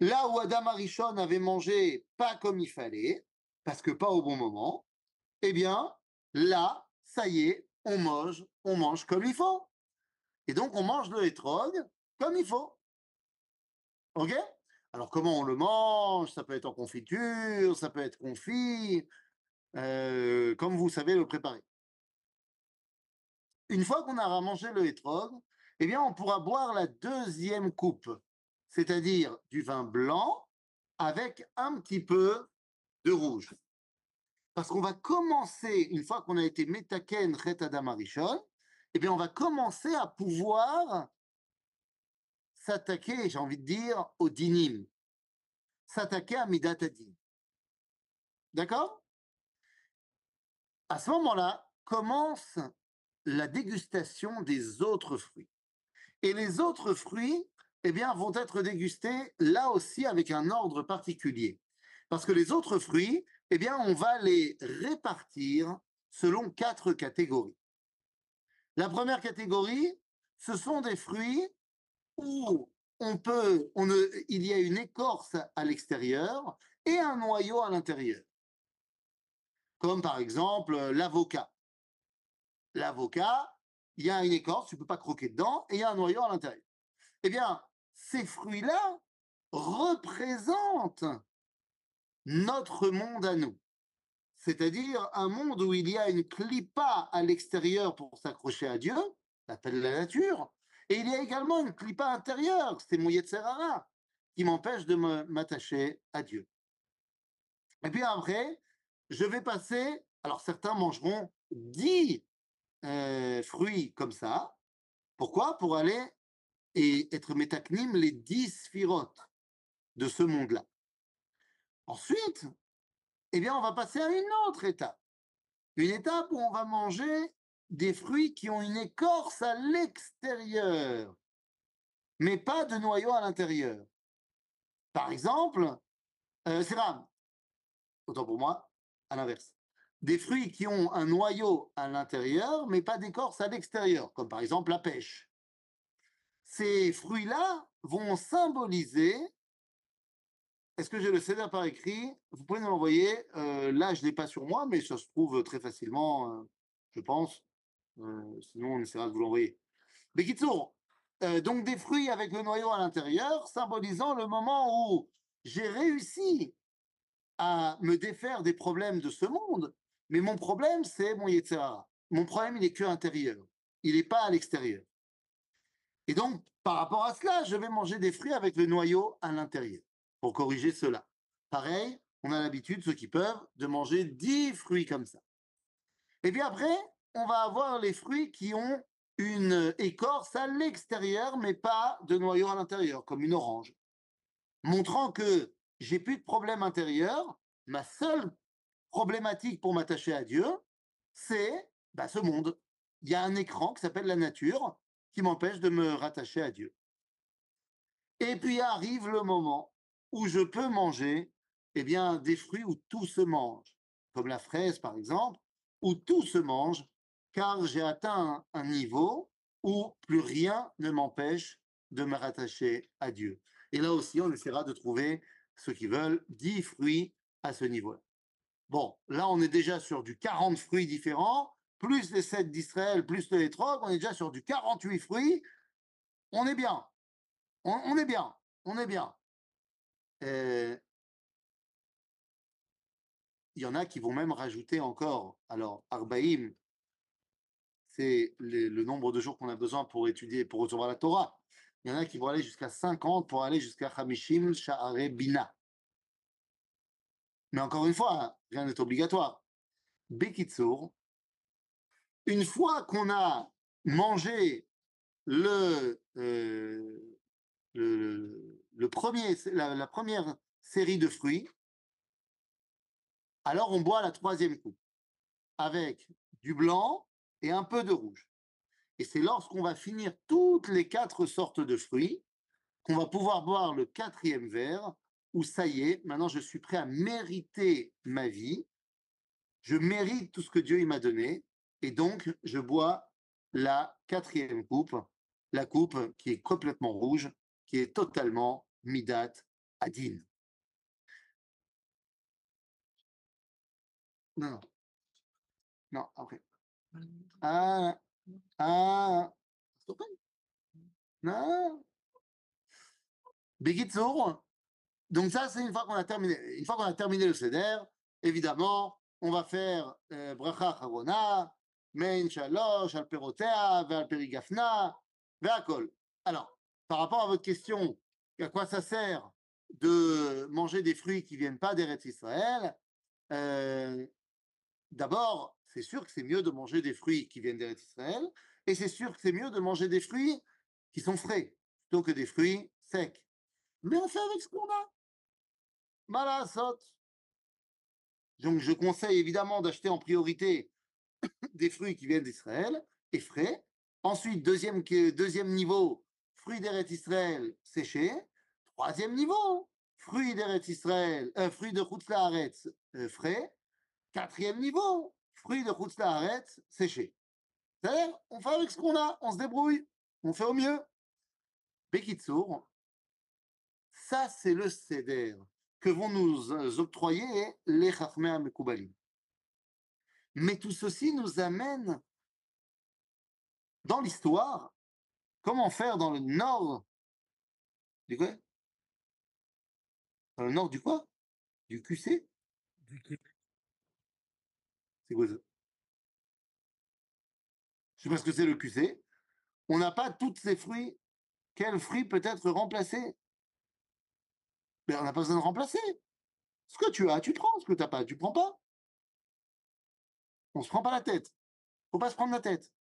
Là où Adam Arishon avait mangé pas comme il fallait, parce que pas au bon moment, eh bien, là, ça y est, on mange, on mange comme il faut. Et donc, on mange le hétrog comme il faut. OK? Alors, comment on le mange? Ça peut être en confiture, ça peut être confit, euh, comme vous savez le préparer. Une fois qu'on aura mangé le hétrog, eh bien, on pourra boire la deuxième coupe, c'est-à-dire du vin blanc avec un petit peu de rouge. Parce qu'on va commencer, une fois qu'on a été Metaken Chet Adam eh bien, on va commencer à pouvoir s'attaquer, j'ai envie de dire, au dinim. S'attaquer à Midat. D'accord? À ce moment-là, commence la dégustation des autres fruits. Et les autres fruits, eh bien, vont être dégustés là aussi avec un ordre particulier. Parce que les autres fruits, eh bien, on va les répartir selon quatre catégories. La première catégorie, ce sont des fruits où on peut, il y a une écorce à l'extérieur et un noyau à l'intérieur. Comme par exemple l'avocat. L'avocat, il y a une écorce, tu ne peux pas croquer dedans, et il y a un noyau à l'intérieur. Eh bien, ces fruits-là représentent notre monde à nous. C'est-à-dire un monde où il y a une clipa à l'extérieur pour s'accrocher à Dieu, l'appelle la nature, et il y a également une clipa intérieure, c'est mon Yetzerara, qui m'empêche de m'attacher à Dieu. Et puis après, je vais passer, alors certains mangeront dix euh, fruits comme ça. Pourquoi? Pour aller et être métaknim les dix sphirotes de ce monde-là. Ensuite, eh bien, on va passer à une autre étape. Une étape où on va manger des fruits qui ont une écorce à l'extérieur, mais pas de noyau à l'intérieur. Par exemple, euh, c'est autant pour moi, à l'inverse. Des fruits qui ont un noyau à l'intérieur, mais pas d'écorce à l'extérieur, comme par exemple la pêche. Ces fruits-là vont symboliser est-ce que j'ai le CD par écrit? Vous pouvez nous l'envoyer. Euh, là, je ne l'ai pas sur moi, mais ça se trouve très facilement, euh, je pense. Euh, sinon, on essaiera de vous l'envoyer. Bekitsour, donc des fruits avec le noyau à l'intérieur, symbolisant le moment où j'ai réussi à me défaire des problèmes de ce monde, mais mon problème, c'est mon Yetzirah. Mon problème, il est que intérieur. Il n'est pas à l'extérieur. Et donc, par rapport à cela, je vais manger des fruits avec le noyau à l'intérieur pour corriger cela. Pareil, on a l'habitude, ceux qui peuvent, de manger 10 fruits comme ça. Et puis après, on va avoir les fruits qui ont une écorce à l'extérieur, mais pas de noyau à l'intérieur, comme une orange. Montrant que j'ai plus de problème intérieur, ma seule problématique pour m'attacher à Dieu, c'est bah, ce monde. Il y a un écran qui s'appelle la nature qui m'empêche de me rattacher à Dieu. Et puis arrive le moment où je peux manger eh bien, des fruits où tout se mange, comme la fraise par exemple, où tout se mange, car j'ai atteint un niveau où plus rien ne m'empêche de me rattacher à Dieu. Et là aussi, on essaiera de trouver ceux qui veulent 10 fruits à ce niveau-là. Bon, là, on est déjà sur du 40 fruits différents, plus les 7 d'Israël, plus le hétrog, on est déjà sur du 48 fruits. On est bien. on est bien. On est bien. Euh, il y en a qui vont même rajouter encore. Alors, Arbaïm, c'est le, nombre de jours qu'on a besoin pour étudier, pour recevoir la Torah. Il y en a qui vont aller jusqu'à 50 pour aller jusqu'à Hamishim Sha'are Bina. Mais encore une fois, rien n'est obligatoire. Bekitsur, une fois qu'on a mangé le, euh, le, premier, la, première série de fruits, alors on boit la troisième coupe avec du blanc et un peu de rouge. Et c'est lorsqu'on va finir toutes les quatre sortes de fruits qu'on va pouvoir boire le quatrième verre où ça y est, maintenant je suis prêt à mériter ma vie, je mérite tout ce que Dieu m'a donné, et donc je bois la quatrième coupe, la coupe qui est complètement rouge, qui est totalement Midat Adin. Non, non. Non, après. Ah. Donc ça, c'est une fois qu'on a terminé. Une fois qu'on a terminé le seder, évidemment, on va faire euh, bracha charona, main shalosh, al perotea, al perigafna, ve'akol. Alors, par rapport à votre question, à quoi ça sert de manger des fruits qui viennent pas d'Eretz Israël euh, D'abord, c'est sûr que c'est mieux de manger des fruits qui viennent d'Eretz Israël, et c'est sûr que c'est mieux de manger des fruits qui sont frais, plutôt que des fruits secs. Mais on fait avec ce qu'on a. Malasot. Donc, je conseille évidemment d'acheter en priorité [COUGHS] des fruits qui viennent d'Israël et frais. Ensuite, deuxième, deuxième niveau, fruits d'Eretz Israël séchés. Troisième niveau, fruits d'Eretz Israël, euh, fruits de Chutz euh, frais. Quatrième niveau, fruits de Chutz séchés. C'est-à-dire, on fait avec ce qu'on a, on se débrouille, on fait au mieux. Bekitsour, ça c'est le céder que vont nous euh, octroyer les Chachmei Mekoubalim. Mais tout ceci nous amène dans l'histoire, comment faire dans le nord du quoi? Dans le nord du quoi? Du QC C'est quoi ça? Je sais pas ce que c'est le QC. On n'a pas tous ces fruits. Quel fruit peut être remplacé? Mais on n'a pas besoin de remplacer. Ce que tu as, tu prends. Ce que tu n'as pas, tu prends pas. On se prend pas la tête. Faut pas se prendre la tête.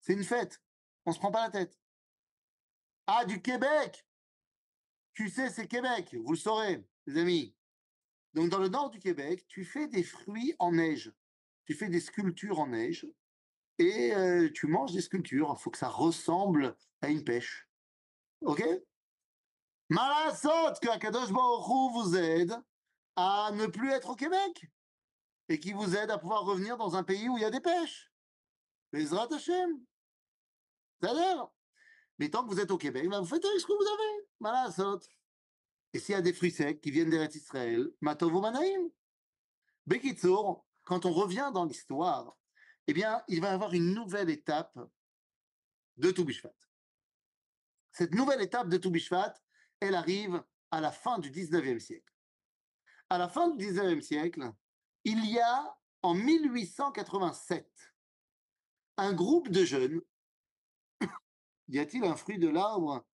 C'est une fête. On se prend pas la tête. Ah, du Québec Tu sais, c'est Québec. Vous le saurez, les amis. Donc, dans le nord du Québec, tu fais des fruits en neige. Tu fais des sculptures en neige et euh, tu manges des sculptures. Il faut que ça ressemble à une pêche. OK? Malasot, que Akadosh Baruch vous aide à ne plus être au Québec et qui vous aide à pouvoir revenir dans un pays où il y a des pêches. Bezrat Hashem. C'est-à-dire, mais tant que vous êtes au Québec, ben, vous faites avec ce que vous avez. Saute. Et s'il y a des fruits secs qui viennent d'Eretz Israël, Matovo Manaïm. Bekitsour, quand on revient dans l'histoire, eh bien, il va y avoir une nouvelle étape de Toubishvat. Cette nouvelle étape de Toubishvat, elle arrive à la fin du 19e siècle. À la fin du 19e siècle, il y a en 1887 un groupe de jeunes. [COUGHS] y a-t-il un fruit de l'arbre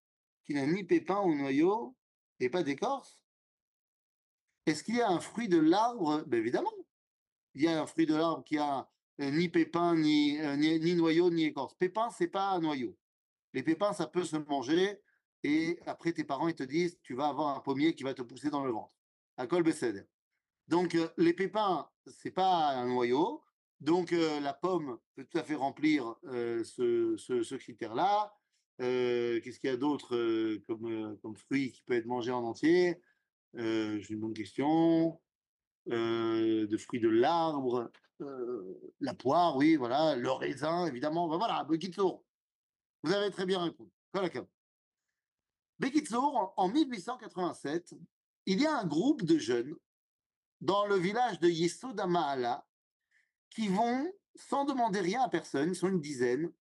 qui n'a ni pépin ou noyau et pas d'écorce? Est-ce qu'il y a un fruit de l'arbre? Ben Évidemment. Il y a un fruit de l'arbre qui a euh, ni pépin, ni, euh, ni, noyau, ni écorce. Pépin, c'est pas un noyau. Les pépins, ça peut se manger et après tes parents ils te disent tu vas avoir un pommier qui va te pousser dans le ventre. À col donc, euh, les pépins, c'est pas un noyau. Donc, la pomme peut tout à fait remplir euh, ce, critère-là. Qu'est-ce qu'il y a d'autre comme, comme fruit qui peut être mangé en entier? J'ai une bonne question. De fruits de l'arbre, la poire, oui, voilà, le raisin, évidemment. Ben voilà, Bekitsour. Vous avez très bien répondu. Bekitsour, en 1887, il y a un groupe de jeunes dans le village de Yesoda qui vont, sans demander rien à personne, ils sont une dizaine,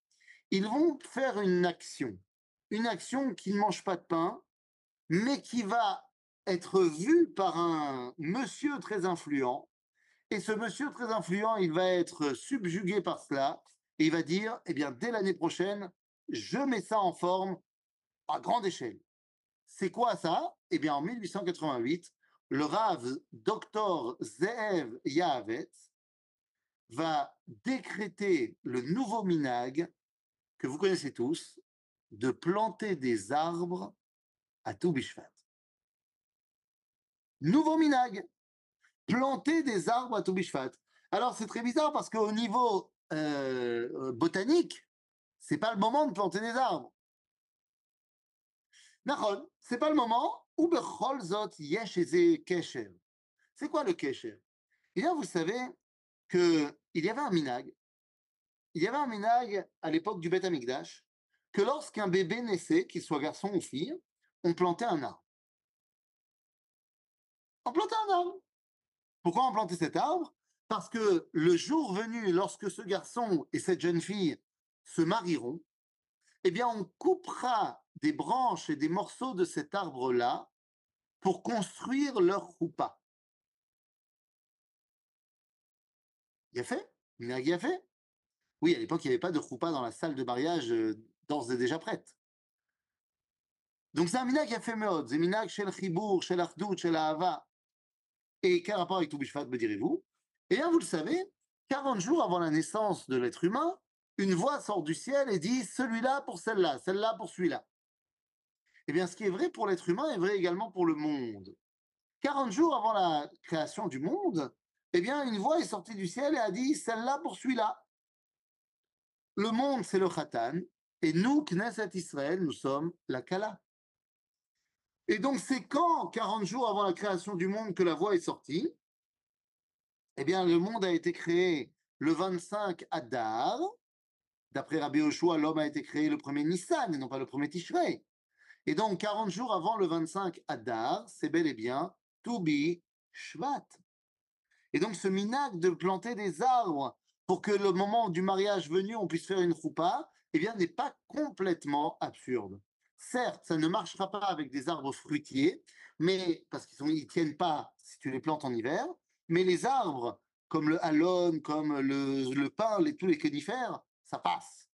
ils vont faire une action. Une action qui ne mange pas de pain, mais qui va être vue par un monsieur très influent. Et ce monsieur très influent, il va être subjugué par cela et il va dire, eh bien, dès l'année prochaine, je mets ça en forme à grande échelle. C'est quoi ça? Eh bien, en 1888, le Rav Dr Zeev Yahavetz va décréter le nouveau minag que vous connaissez tous de planter des arbres à tout Bishvat. Nouveau minag, planter des arbres à tout Bishvat. Alors c'est très bizarre parce qu'au niveau euh, botanique, c'est pas le moment de planter des arbres. Nahon, c'est pas le moment. C'est quoi le kesher? Eh bien, vous savez qu'il y avait un minag. Il y avait un minag à l'époque du Beth Amikdash que lorsqu'un bébé naissait, qu'il soit garçon ou fille, on plantait un arbre en plantant un arbre. Pourquoi en planter cet arbre? Parce que le jour venu, lorsque ce garçon et cette jeune fille se marieront, eh bien, on coupera des branches et des morceaux de cet arbre-là pour construire leur choupa. Il a fait? Il a fait? Oui, à l'époque, il n'y avait pas de choupa dans la salle de mariage euh, d'ores et déjà prête. Donc c'est un minag fait meod, c'est minag shel chibour, shel achdut, shel ahava. Et quel rapport avec tout Bishvat, me direz-vous? Eh bien, vous le savez, 40 jours avant la naissance de l'être humain, une voix sort du ciel et dit celui-là pour celle-là, celle-là pour celui-là. Eh bien, ce qui est vrai pour l'être humain est vrai également pour le monde. 40 jours avant la création du monde, eh bien, une voix est sortie du ciel et a dit celle-là pour celui-là. Le monde, c'est le Khatan, et nous, Knesset Israël, nous sommes la Kala. Et donc, c'est quand, 40 jours avant la création du monde, que la voix est sortie? Eh bien, le monde a été créé le 25 Adar, D'après Rabbi Yoshua, l'homme a été créé le premier Nissan et non pas le premier Tishrei. Et donc, 40 jours avant le 25 Adar, c'est bel et bien Toubi Shvat. Et donc, ce minag de planter des arbres pour que le moment du mariage venu, on puisse faire une choupa, eh bien, n'est pas complètement absurde. Certes, ça ne marchera pas avec des arbres fruitiers, mais parce qu'ils ne tiennent pas si tu les plantes en hiver, mais les arbres comme le halon, comme le, le pin, les, tous les conifères, ça passe.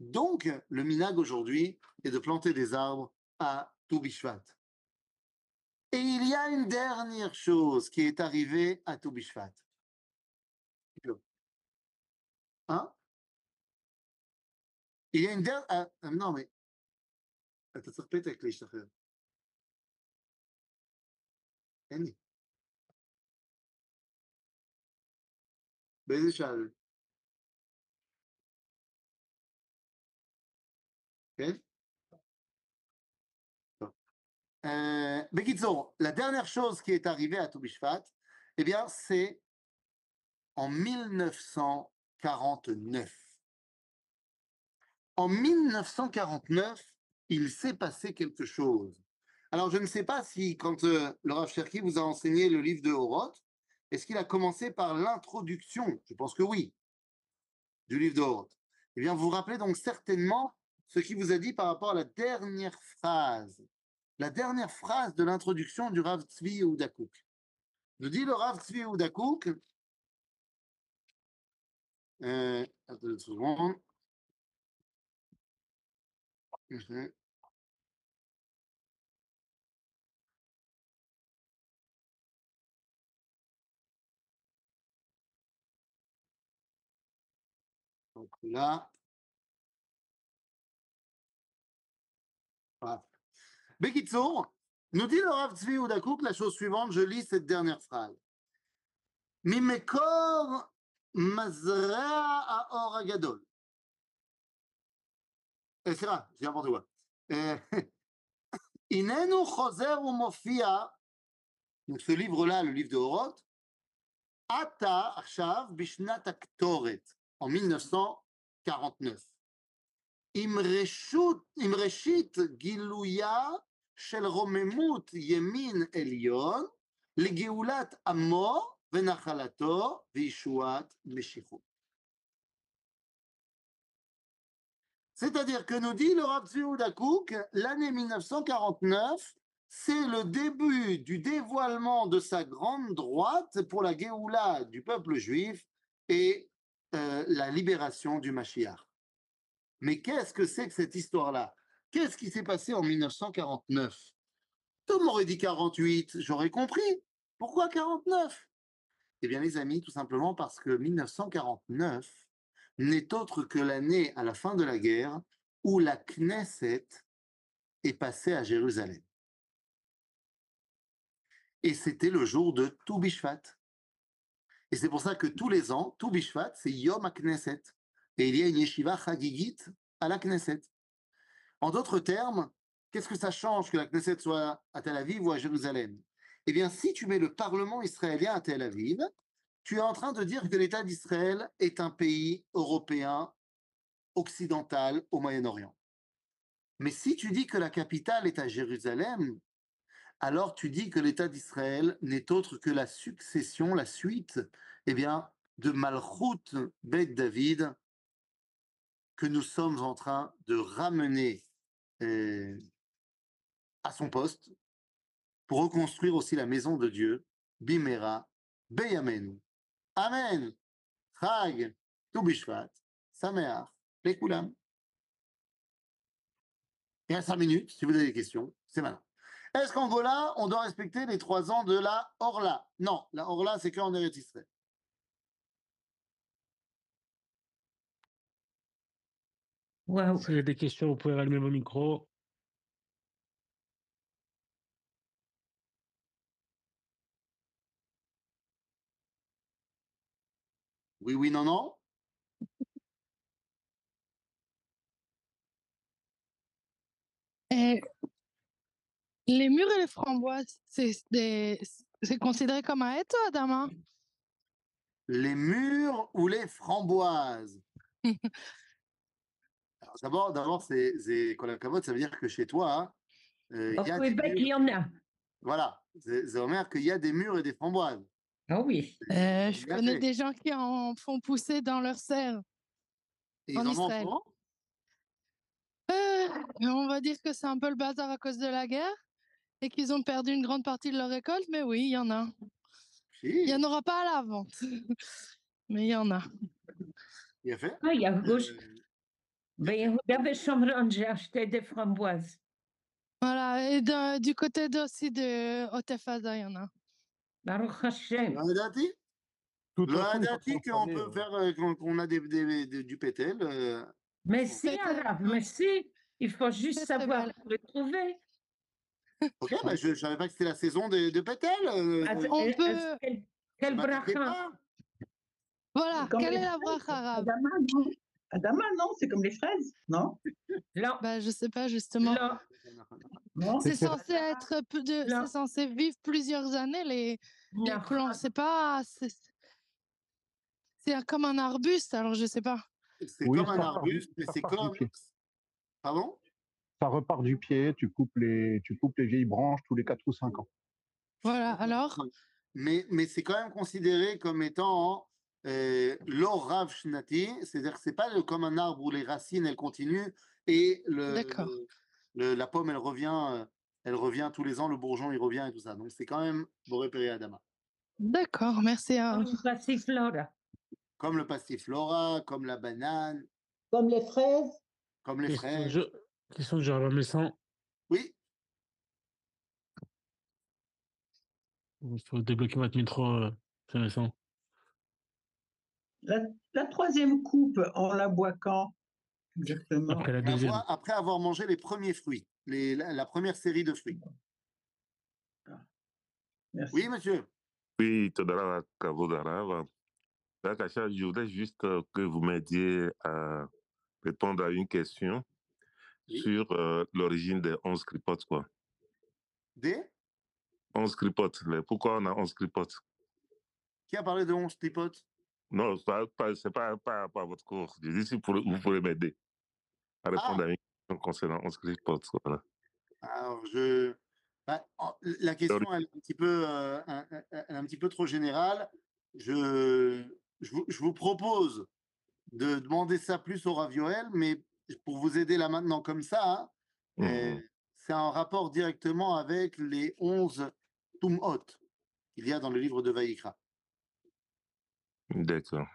Donc, le minag aujourd'hui est de planter des arbres à Toubishvat. Et il y a une dernière chose qui est arrivée à Toubishvat. Hein? Il y a une dernière... Ah, non, mais... אתה צריך פתק להשתחרר. אין לי. באיזה שעה כן? Euh, la dernière chose qui est arrivée à Toubishvat, eh bien, c'est en 1949. En 1949, il s'est passé quelque chose. Alors, je ne sais pas si, quand euh, le Rav Cherki vous a enseigné le livre de Horoth, est-ce qu'il a commencé par l'introduction Je pense que oui, du livre de Horoth. Eh bien, vous vous rappelez donc certainement ce qu'il vous a dit par rapport à la dernière phrase, la dernière phrase de l'introduction du Rav Tzvi Oudakouk. Nous dit le Rav Tzvi Oudakouk, euh, attendez une seconde. Donc là, Bekitsour, nous dit le Rav Tzvi Oudakouk la chose suivante, je lis cette dernière phrase. Mimekor mazra aor agadol. אה, סליחה, שנייה אמרתי כבר. אה, [LAUGHS] הננו חוזר ומופיע, נתפי ליב רולה לליב דאורות, עתה עכשיו בשנת הקטורת, או 1949, עם, רשות, עם ראשית גילויה של רוממות ימין עליון לגאולת עמו ונחלתו וישועת משיחות. C'est-à-dire que nous dit le Rav Dakouk, l'année 1949, c'est le début du dévoilement de sa grande droite pour la Géoula du peuple juif et euh, la libération du Mashiach. Mais qu'est-ce que c'est que cette histoire-là? Qu'est-ce qui s'est passé en 1949 Tout m'aurait dit 48, j'aurais compris. Pourquoi 49 Eh bien, les amis, tout simplement parce que 1949 n'est autre que l'année à la fin de la guerre où la Knesset est passée à Jérusalem. Et c'était le jour de Toubishvat. Et c'est pour ça que tous les ans, Toubishvat, c'est Yom Knesset. Et il y a une yeshiva chagigit à la Knesset. En d'autres termes, qu'est-ce que ça change que la Knesset soit à Tel Aviv ou à Jérusalem? Eh bien, si tu mets le Parlement israélien à Tel Aviv, tu es en train de dire que l'État d'Israël est un pays européen occidental au Moyen-Orient. Mais si tu dis que la capitale est à Jérusalem, alors tu dis que l'État d'Israël n'est autre que la succession, la suite, eh bien, de Malchut Beth David que nous sommes en train de ramener euh, à son poste pour reconstruire aussi la maison de Dieu, Bimera, Beyamenu. Amen. Chag, Toubishvat, Sameach, Lekulam. Il y a cinq minutes, si vous avez des questions, c'est maintenant. Est-ce qu'en Gola, on doit respecter les trois ans de la Orla? Non, la Orla, c'est qu'en Eretz Israël. Waouh. Si vous avez des questions, vous pouvez rallumer vos micros. Oui, oui, non, non Et les murs et les framboises, c'est des... c'est considéré comme un être, Adama Les murs ou les framboises? [LAUGHS] Alors, D'abord, d'abord, c'est c'est ça veut dire que chez toi, euh, Au il y a des Québec, il y en a. voilà, c'est c'est Omer qu'il y a des murs et des framboises. Ah oui. Euh, Je connais fait. des gens qui en font pousser dans leur serre. Et en en Israël. souvent? Euh, on va dire que c'est un peu le bazar à cause de la guerre et qu'ils ont perdu une grande partie de leur récolte, mais oui, il y en a. Il n'y en aura pas à la vente, [LAUGHS] mais il y en a. il a fait. Ah, il y a gauche. Euh, Ben, Yehuda Beshomron, j'ai acheté des framboises. Voilà, et de- du côté aussi de Otefaza, il y en a. Baruch Hashem. Vous avez tout qu'on peut faire, euh, quand on a des, des, du pétel. Euh... Mais si, Arab, mais si, il faut juste savoir le trouver. Ok, mais je ne savais pas que c'était la saison de, de pétel. Euh, on peut... Quel, quel Voilà, quelle est la bracha Adama, non, Adama, non c'est comme les fraises, non, non. Bah, Je ne sais pas, justement. C'est censé être c'est censé vivre plusieurs années les, les plants. C'est pas, c'est comme un arbuste. Alors je sais pas. C'est Oui, comme un arbuste, mais c'est comme. Pardon? Ça repart du pied, tu coupes les, tu coupes les vieilles branches tous les 4 ou 5 ans. Voilà. Alors? Mais, mais c'est quand même considéré comme étant euh, l'or c'est-à-dire que c'est pas le- comme un arbre où les racines elles continuent et le, D'accord. Le- le- la pomme elle revient, euh, elle revient tous les ans, le bourgeon il revient et tout ça. Donc c'est quand même Boré Adama. d'accord. Merci. hein. Comme passiflora. Comme le passiflora, comme la banane, Comme les fraises comme les Question fraises. Question de Messant. Oui, Il faut débloquer votre micro, Jean la, la troisième coupe, on la boit quand? Exactement. Après la après deuxième. avoir, après avoir mangé les premiers fruits, les- la, la première série de fruits. Merci. Oui, monsieur. Oui, Todara Kavodara. Kacha, je voudrais juste euh, que vous m'aidiez à répondre à une question Oui. sur euh, l'origine des 11 clipotes. Quoi. Des? 11 clipotes. les- Pourquoi on a 11 clipotes Qui a parlé de 11 clipotes Non, ce n'est pas, c'est pas, pas, pas votre cours. Je dis si vous pourrez m'aider à répondre Ah. à une question concernant 11 clipotes. Voilà. Alors, je. bah, en- la question, elle est un petit peu, euh, un- un- petit peu trop générale. Je, je, vous, je vous propose de demander ça plus au Ravioel, mais pour vous aider là maintenant comme ça, hein, euh, c'est en rapport directement avec les 11 Tumhot qu'il y a dans le livre de Vaïkra. D'accord.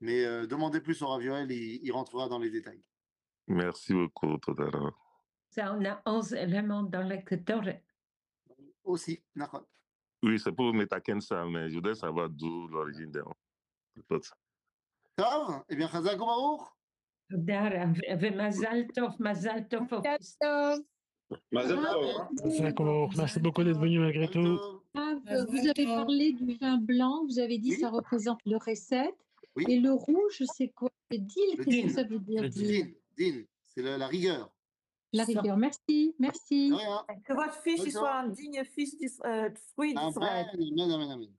Mais euh, demandez plus au Ravioel, il, il rentrera dans les détails. Merci beaucoup, Todara. Ça, on a 11 éléments dans le Ketore. Aussi, d'accord. Oui, c'est pour Metaken ça, mais je voudrais savoir d'où l'origine des 11 clipotes. Tov, eh bien, Chazak Baruch. תודה רב, ומזל טוב, מזל טוב. Bientôt. Mazel Ah, tov. Merci beaucoup d'être venu malgré tout. Tov. Rav, Euh, vous avez euh, parlé du vin blanc, vous avez dit Oui. ça représente le recette. Oui. Et le rouge, c'est quoi? Le deal, Le qu'est-ce que din. ça veut dire Le deal? Din, c'est la, la rigueur. La rigueur. Merci, merci. Que votre fils soit un digne fils d'Is- euh, fruit Amen, d'Israël. amen, amen, amen.